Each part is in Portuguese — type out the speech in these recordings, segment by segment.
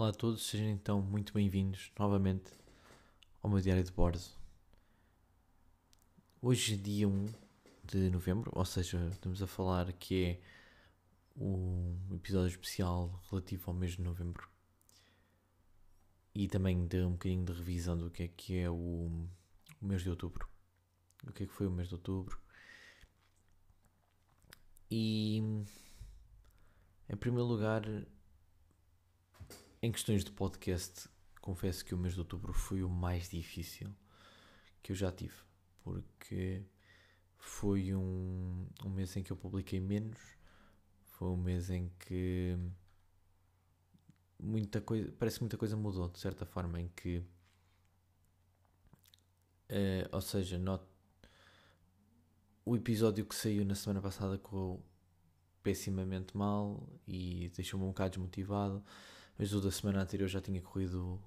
Olá a todos, sejam então muito bem-vindos novamente ao meu diário de bordo. Hoje é dia 1 de novembro, ou seja, estamos a falar que é o episódio especial relativo ao mês de novembro. E também de um bocadinho de revisão do que é que é o, o mês de outubro. O que é que foi o mês de outubro. E em primeiro lugar, em questões de podcast, confesso que o mês de outubro foi o mais difícil que eu já tive, porque foi um, um mês em que eu publiquei menos, foi um mês em que muita coisa, parece que muita coisa mudou, de certa forma, em que, uh, ou seja, not, o episódio que saiu na semana passada correu pessimamente mal e deixou-me um bocado desmotivado, mas o da semana anterior já tinha corrido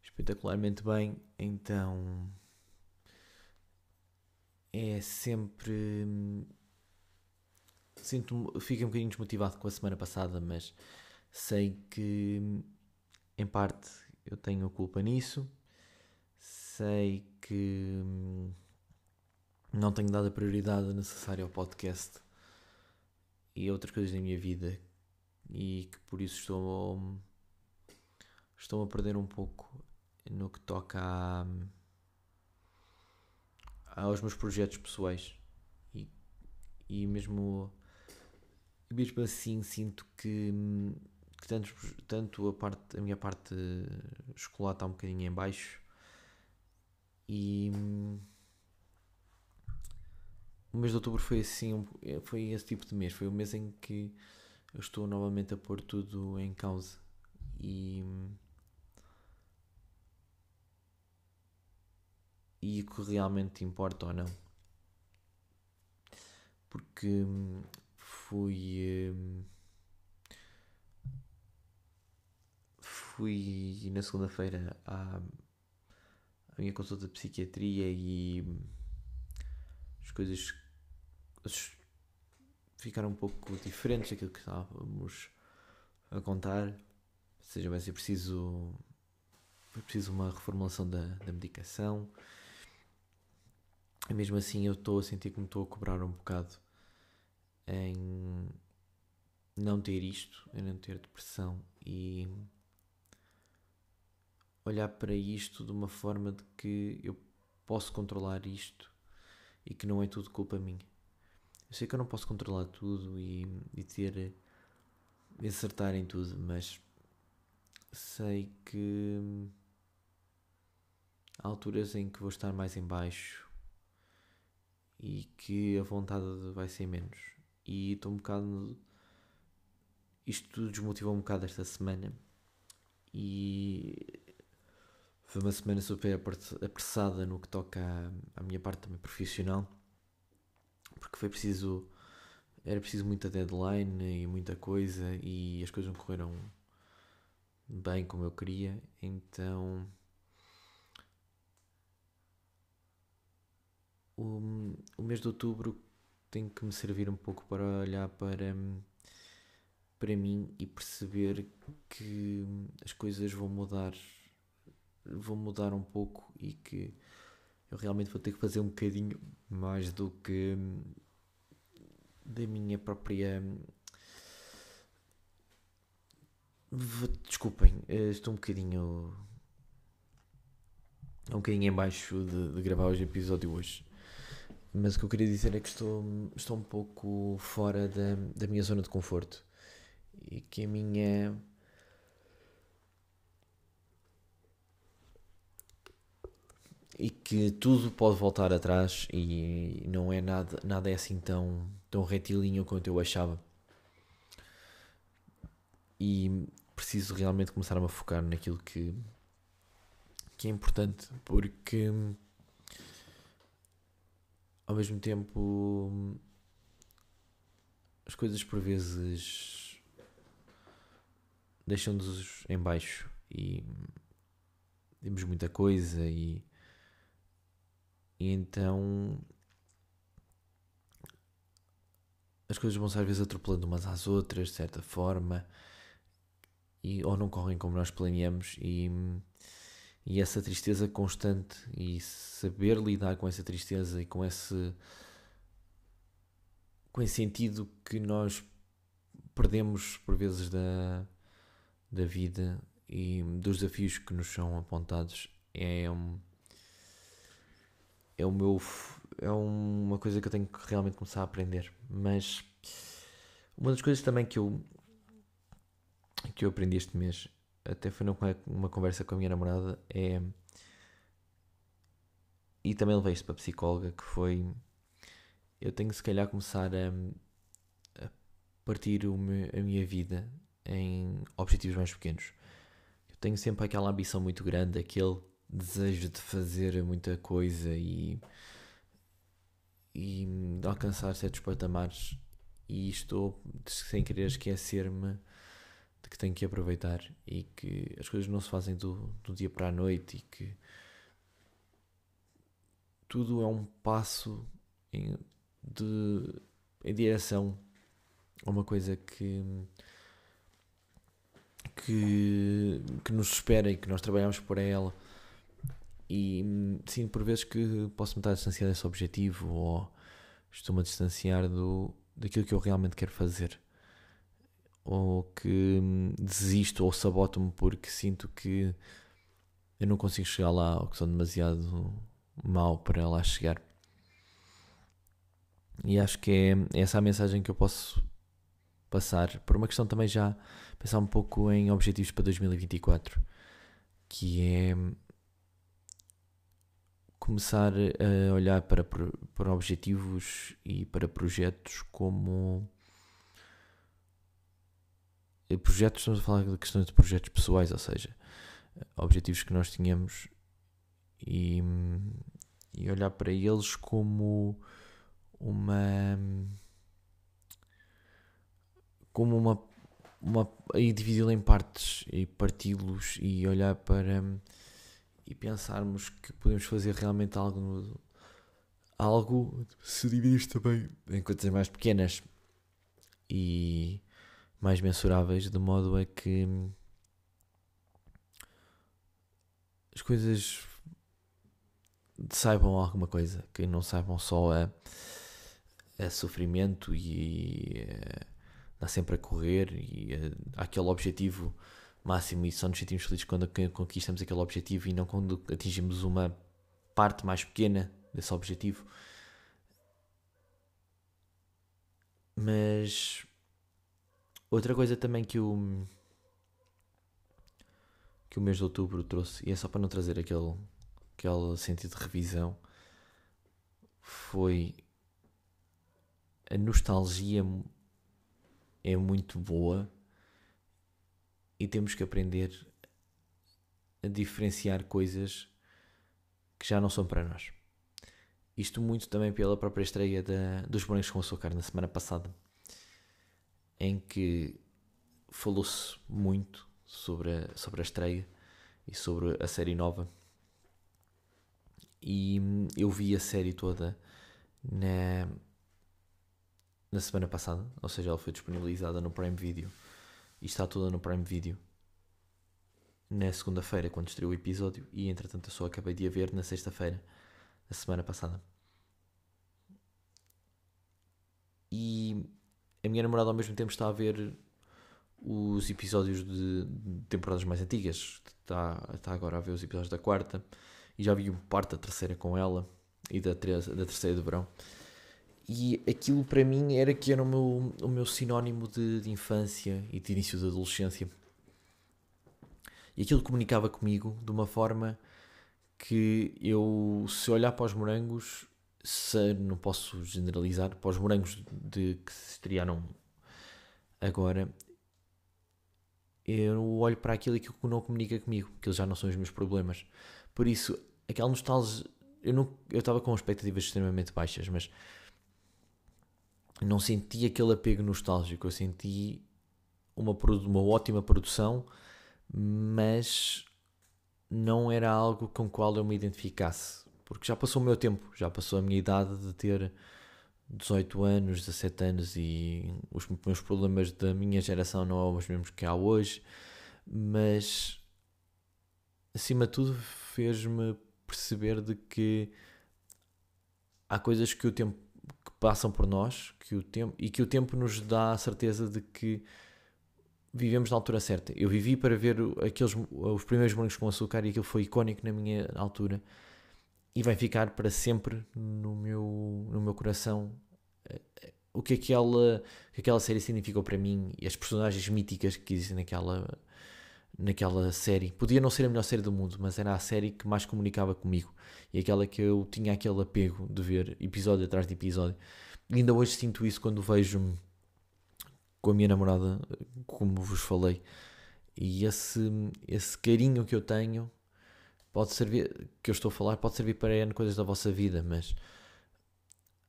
espetacularmente bem, então é sempre sinto fico um bocadinho desmotivado com a semana passada, mas sei que em parte eu tenho culpa nisso, sei que não tenho dado a prioridade necessária ao podcast e a outras coisas da minha vida e que por isso estou estou a perder um pouco no que toca a, aos meus projetos pessoais. E, e mesmo mesmo assim sinto que, que tanto, tanto a parte a minha parte escolar está um bocadinho em baixo. E o mês de outubro foi assim, foi esse tipo de mês, foi o mês em que eu estou novamente a pôr tudo em causa. E e o que realmente importa ou não porque fui fui na segunda-feira à, à minha consulta de psiquiatria e as coisas ficaram um pouco diferentes daquilo que estávamos a contar. Ou seja, vai ser preciso, vai preciso uma reformulação da, da medicação. Mesmo assim eu estou a sentir que me estou a cobrar um bocado em não ter isto, em não ter depressão e olhar para isto de uma forma de que eu posso controlar isto e que não é tudo culpa minha. Eu sei que eu não posso controlar tudo e, e ter acertar em tudo, mas sei que há alturas em que vou estar mais em baixo e que a vontade vai ser menos. E estou um bocado. Isto tudo desmotivou um bocado esta semana. E foi uma semana super apressada no que toca à, à minha parte também profissional porque foi preciso. Era preciso muita deadline e muita coisa e as coisas não correram bem como eu queria, então. O, o mês de outubro tem que me servir um pouco para olhar para, para mim e perceber que as coisas vão mudar vão mudar um pouco e que eu realmente vou ter que fazer um bocadinho mais do que da minha própria. Desculpem, eh, estou um bocadinho. um bocadinho em baixo de, de gravar o episódio hoje. Mas o que eu queria dizer é que estou, estou um pouco fora da, da minha zona de conforto. E que a minha e que tudo pode voltar atrás e não é nada, nada é assim tão, tão retilíneo quanto eu achava. E preciso realmente começar a me focar naquilo que, que é importante, porque ao mesmo tempo as coisas por vezes deixam-nos em baixo e temos muita coisa e e então as coisas vão-se às vezes atropelando umas às outras, de certa forma, e, ou não correm como nós planeamos e, e essa tristeza constante e saber lidar com essa tristeza e com esse com esse sentido que nós perdemos por vezes da, da vida e dos desafios que nos são apontados é um, é o meu é uma coisa que eu tenho que realmente começar a aprender. Mas uma das coisas também que eu que eu aprendi este mês até foi numa conversa com a minha namorada é e também levei isto para a psicóloga que foi eu tenho se calhar começar a, a partir meu, a minha vida em objetivos mais pequenos. Eu tenho sempre aquela ambição muito grande aquele desejo de fazer muita coisa e, e de alcançar certos patamares e estou sem querer esquecer-me de que tenho que aproveitar e que as coisas não se fazem do, do dia para a noite e que tudo é um passo em, de, em direção a uma coisa que que, que nos espera e que nós trabalhamos por ela. E sinto por vezes que posso me estar a distanciar desse objetivo ou estou-me a distanciar do, daquilo que eu realmente quero fazer ou que desisto ou saboto-me porque sinto que eu não consigo chegar lá ou que sou demasiado mau para lá chegar. E acho que é essa a mensagem que eu posso passar, por uma questão também já pensar um pouco em objetivos para 2024, que é começar a olhar para, para objetivos e para projetos como projetos, estamos a falar de questões de projetos pessoais, ou seja, objetivos que nós tínhamos e, e olhar para eles como uma como uma, uma e dividi-lo em partes e parti-los e olhar para e pensarmos que podemos fazer realmente algo no, algo se dividir também em coisas mais pequenas e mais mensuráveis de modo a que as coisas saibam alguma coisa, que não saibam só a, a sofrimento e a, a sempre a correr e a, aquele objetivo máximo e só nos sentimos felizes quando conquistamos aquele objetivo e não quando atingimos uma parte mais pequena desse objetivo. Mas outra coisa também que o que o mês de outubro trouxe, e é só para não trazer aquele, aquele sentido de revisão, foi a nostalgia é muito boa e temos que aprender a diferenciar coisas que já não são para nós. Isto muito também pela própria estreia da, dos Morangos com Açúcar na semana passada, em que falou-se muito sobre a, sobre a estreia e sobre a série nova. E eu vi a série toda na, na semana passada, ou seja, ela foi disponibilizada no Prime Video e está toda no Prime Video na segunda-feira, quando estreou o episódio, e entretanto eu só acabei de a ver na sexta-feira, da semana passada. E a minha namorada ao mesmo tempo está a ver os episódios de, temporadas mais antigas, está, está agora a ver os episódios da quarta, e já vi parte da terceira com ela e da, da terceira de verão. E aquilo para mim era que era o meu, o meu sinónimo de, de infância e de início da adolescência. E aquilo comunicava comigo de uma forma que eu, se olhar para os morangos, se, não posso generalizar, para os morangos de, que se estrearam agora, eu olho para aquilo e aquilo não comunica comigo, que eles já não são os meus problemas. Por isso, aquela nostalgia, eu, não, eu estava com expectativas extremamente baixas, mas não senti aquele apego nostálgico, eu senti uma, uma ótima produção, mas não era algo com o qual eu me identificasse, porque já passou o meu tempo, já passou a minha idade de ter 18 anos, 17 anos e os meus problemas da minha geração não são os mesmos que há hoje. mas acima de tudo fez-me perceber de que há coisas que o tempo que passam por nós que o tempo, e que o tempo nos dá a certeza de que vivemos na altura certa. Eu vivi para ver aqueles, os primeiros morangos com açúcar e aquilo foi icónico na minha altura e vai ficar para sempre no meu, no meu coração o que aquela, que aquela série significou para mim e as personagens míticas que existem naquela, naquela série. Podia não ser a melhor série do mundo, mas era a série que mais comunicava comigo e aquela que eu tinha aquele apego de ver episódio atrás de episódio. E ainda hoje sinto isso quando vejo com a minha namorada, como vos falei. E esse, esse carinho que eu tenho pode servir, que eu estou a falar, pode servir para N coisas da vossa vida, mas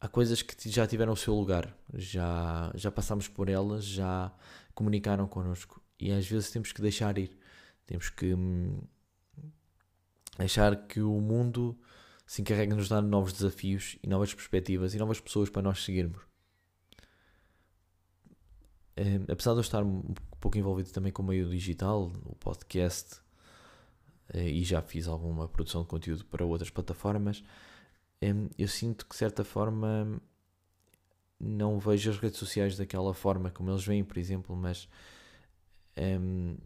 há coisas que já tiveram o seu lugar, já, já passámos por elas, já comunicaram connosco e às vezes temos que deixar ir, temos que hum, deixar que o mundo se encarregue de nos dar novos desafios e novas perspectivas e novas pessoas para nós seguirmos. É, apesar de eu estar um pouco envolvido também com o meio digital, o podcast, e já fiz alguma produção de conteúdo para outras plataformas, eu sinto que de certa forma não vejo as redes sociais daquela forma como eles veem, por exemplo, mas um,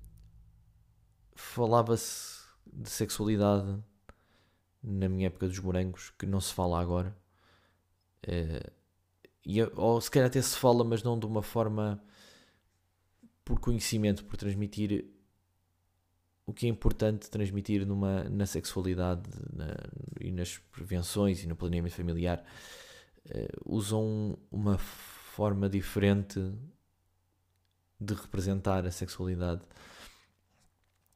falava-se de sexualidade na minha época dos morangos que não se fala agora. Uh, e, ou se calhar até se fala, mas não de uma forma por conhecimento, por transmitir o que é importante transmitir numa, na sexualidade na, e nas prevenções e no planeamento familiar uh, usam uma forma diferente de representar a sexualidade.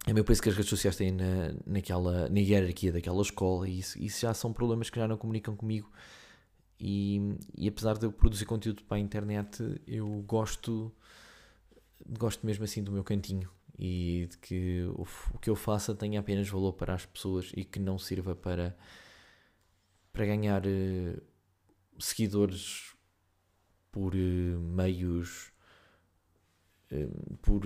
É meio isso que as redes sociais têm na, naquela, na hierarquia daquela escola e isso, isso já são problemas que já não comunicam comigo. E, e apesar de eu produzir conteúdo para a internet, eu gosto, gosto mesmo assim do meu cantinho e de que o, o que eu faça tenha apenas valor para as pessoas e que não sirva para, para ganhar uh, seguidores por uh, meios uh, por,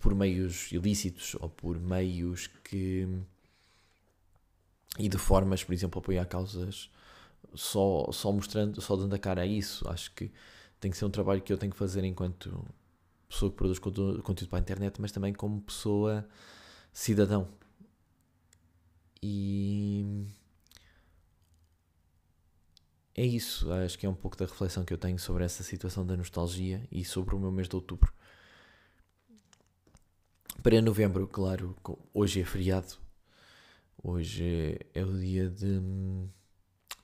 por meios ilícitos ou por meios que e de formas, por exemplo, apoiar causas só, só mostrando, só dando a cara a isso. Acho que tem que ser um trabalho que eu tenho que fazer enquanto pessoa que produz conteúdo para a internet, mas também como pessoa cidadão. E é isso, acho que é um pouco da reflexão que eu tenho sobre essa situação da nostalgia e sobre o meu mês de outubro. Para novembro, claro, hoje é feriado, hoje é, é o dia de hum,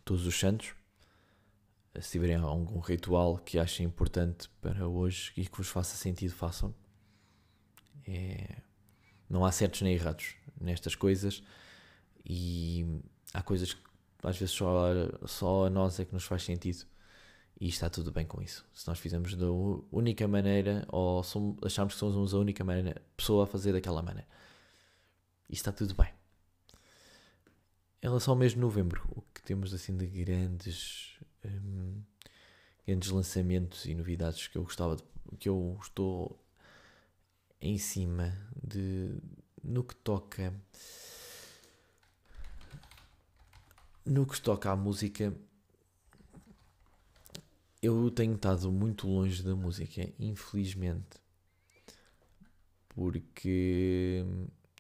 Todos os Santos se tiverem algum ritual que achem importante para hoje e que vos faça sentido, façam. É... Não há certos nem errados nestas coisas e há coisas que às vezes só, só a nós é que nos faz sentido e está tudo bem com isso. Se nós fizermos da única maneira ou somos, acharmos que somos a única maneira, pessoa a fazer daquela maneira, e está tudo bem. Em relação ao mês de novembro, o que temos assim de grandes um, grandes lançamentos e novidades que eu gostava de, que eu estou em cima de no que toca no que toca à música eu tenho estado muito longe da música infelizmente porque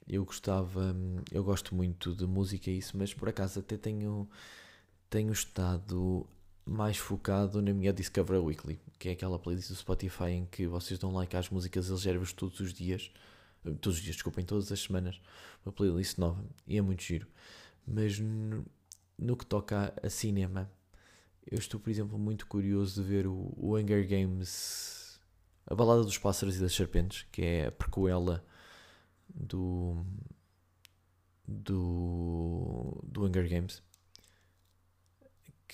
eu gostava eu gosto muito de música e isso mas por acaso até tenho tenho estado mais focado na minha Discover Weekly, que é aquela playlist do Spotify em que vocês dão like às músicas, eles gerem todos os dias, todos os dias, desculpem, todas as semanas, uma playlist nova, e é muito giro. Mas no, no que toca a, a, cinema, eu estou, por exemplo, muito curioso de ver o, o Hunger Games, a Balada dos Pássaros e das Serpentes, que é a prequela do, do, do Hunger Games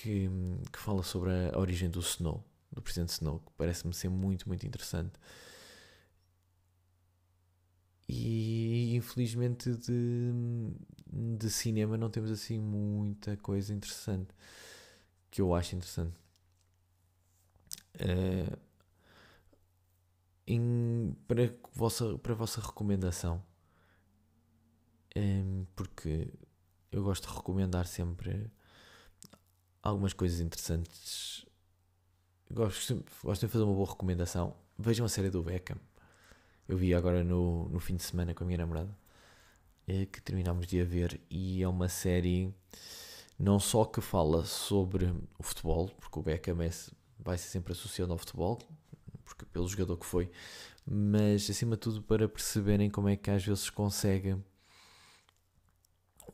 que, que fala sobre a, origem do Snow, do Presidente Snow, que parece-me ser muito, muito interessante. E infelizmente de, de cinema não temos assim muita coisa interessante que eu acho interessante. Uh, em, para, vossa, para vossa recomendação, um, porque eu gosto de recomendar sempre algumas coisas interessantes. Gosto, gosto de fazer uma boa recomendação. Vejam a série do Beckham. Eu vi agora no, no fim de semana com a minha namorada, eh, que terminámos de a ver, e é uma série não só que fala sobre o futebol, porque o Beckham é, vai ser sempre associado ao futebol, porque pelo jogador que foi, mas acima de tudo para perceberem como é que às vezes consegue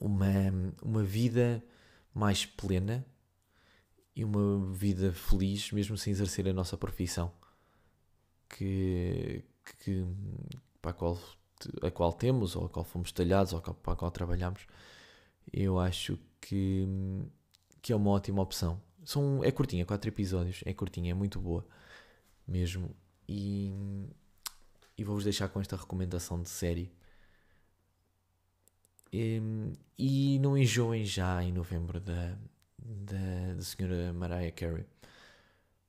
uma, uma vida mais plena e uma vida feliz, mesmo sem exercer a nossa profissão que, que para a qual, a qual temos, ou a qual fomos talhados, ou para a qual trabalhamos. Eu acho que, que é uma ótima opção. São, é curtinha, quatro episódios, é curtinha, é muito boa mesmo. E, e vou-vos deixar com esta recomendação de série. E, e não enjoem já em novembro da, da, da senhora Mariah Carey,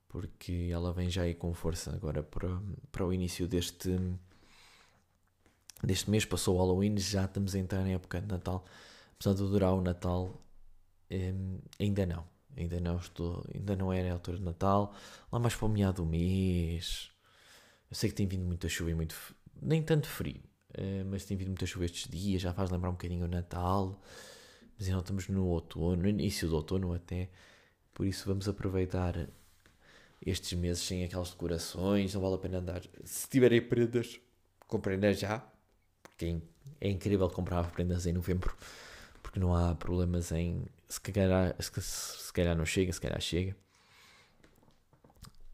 porque ela vem já aí com força agora para, para o início deste, deste mês. Passou o Halloween, já estamos a entrar na época de Natal apesar de durar o Natal, um, ainda não. Ainda não estou, ainda não era a altura de Natal. Lá mais para o meado do mês. Eu sei que tem vindo muita chuva e muito. Nem tanto frio, uh, mas tem vindo muita chuva estes dias. Já faz lembrar um bocadinho o Natal. Mas ainda estamos no outono, no início do outono até. Por isso vamos aproveitar estes meses sem aquelas decorações. Não vale a pena andar. Se tiverem prendas, comprem já. Porque é incrível comprar prendas em novembro porque não há problemas em se calhar, se, se calhar não chega, se calhar chega.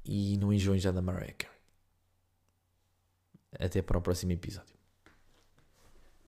E não enjoem já da Mariah Até para o próximo episódio.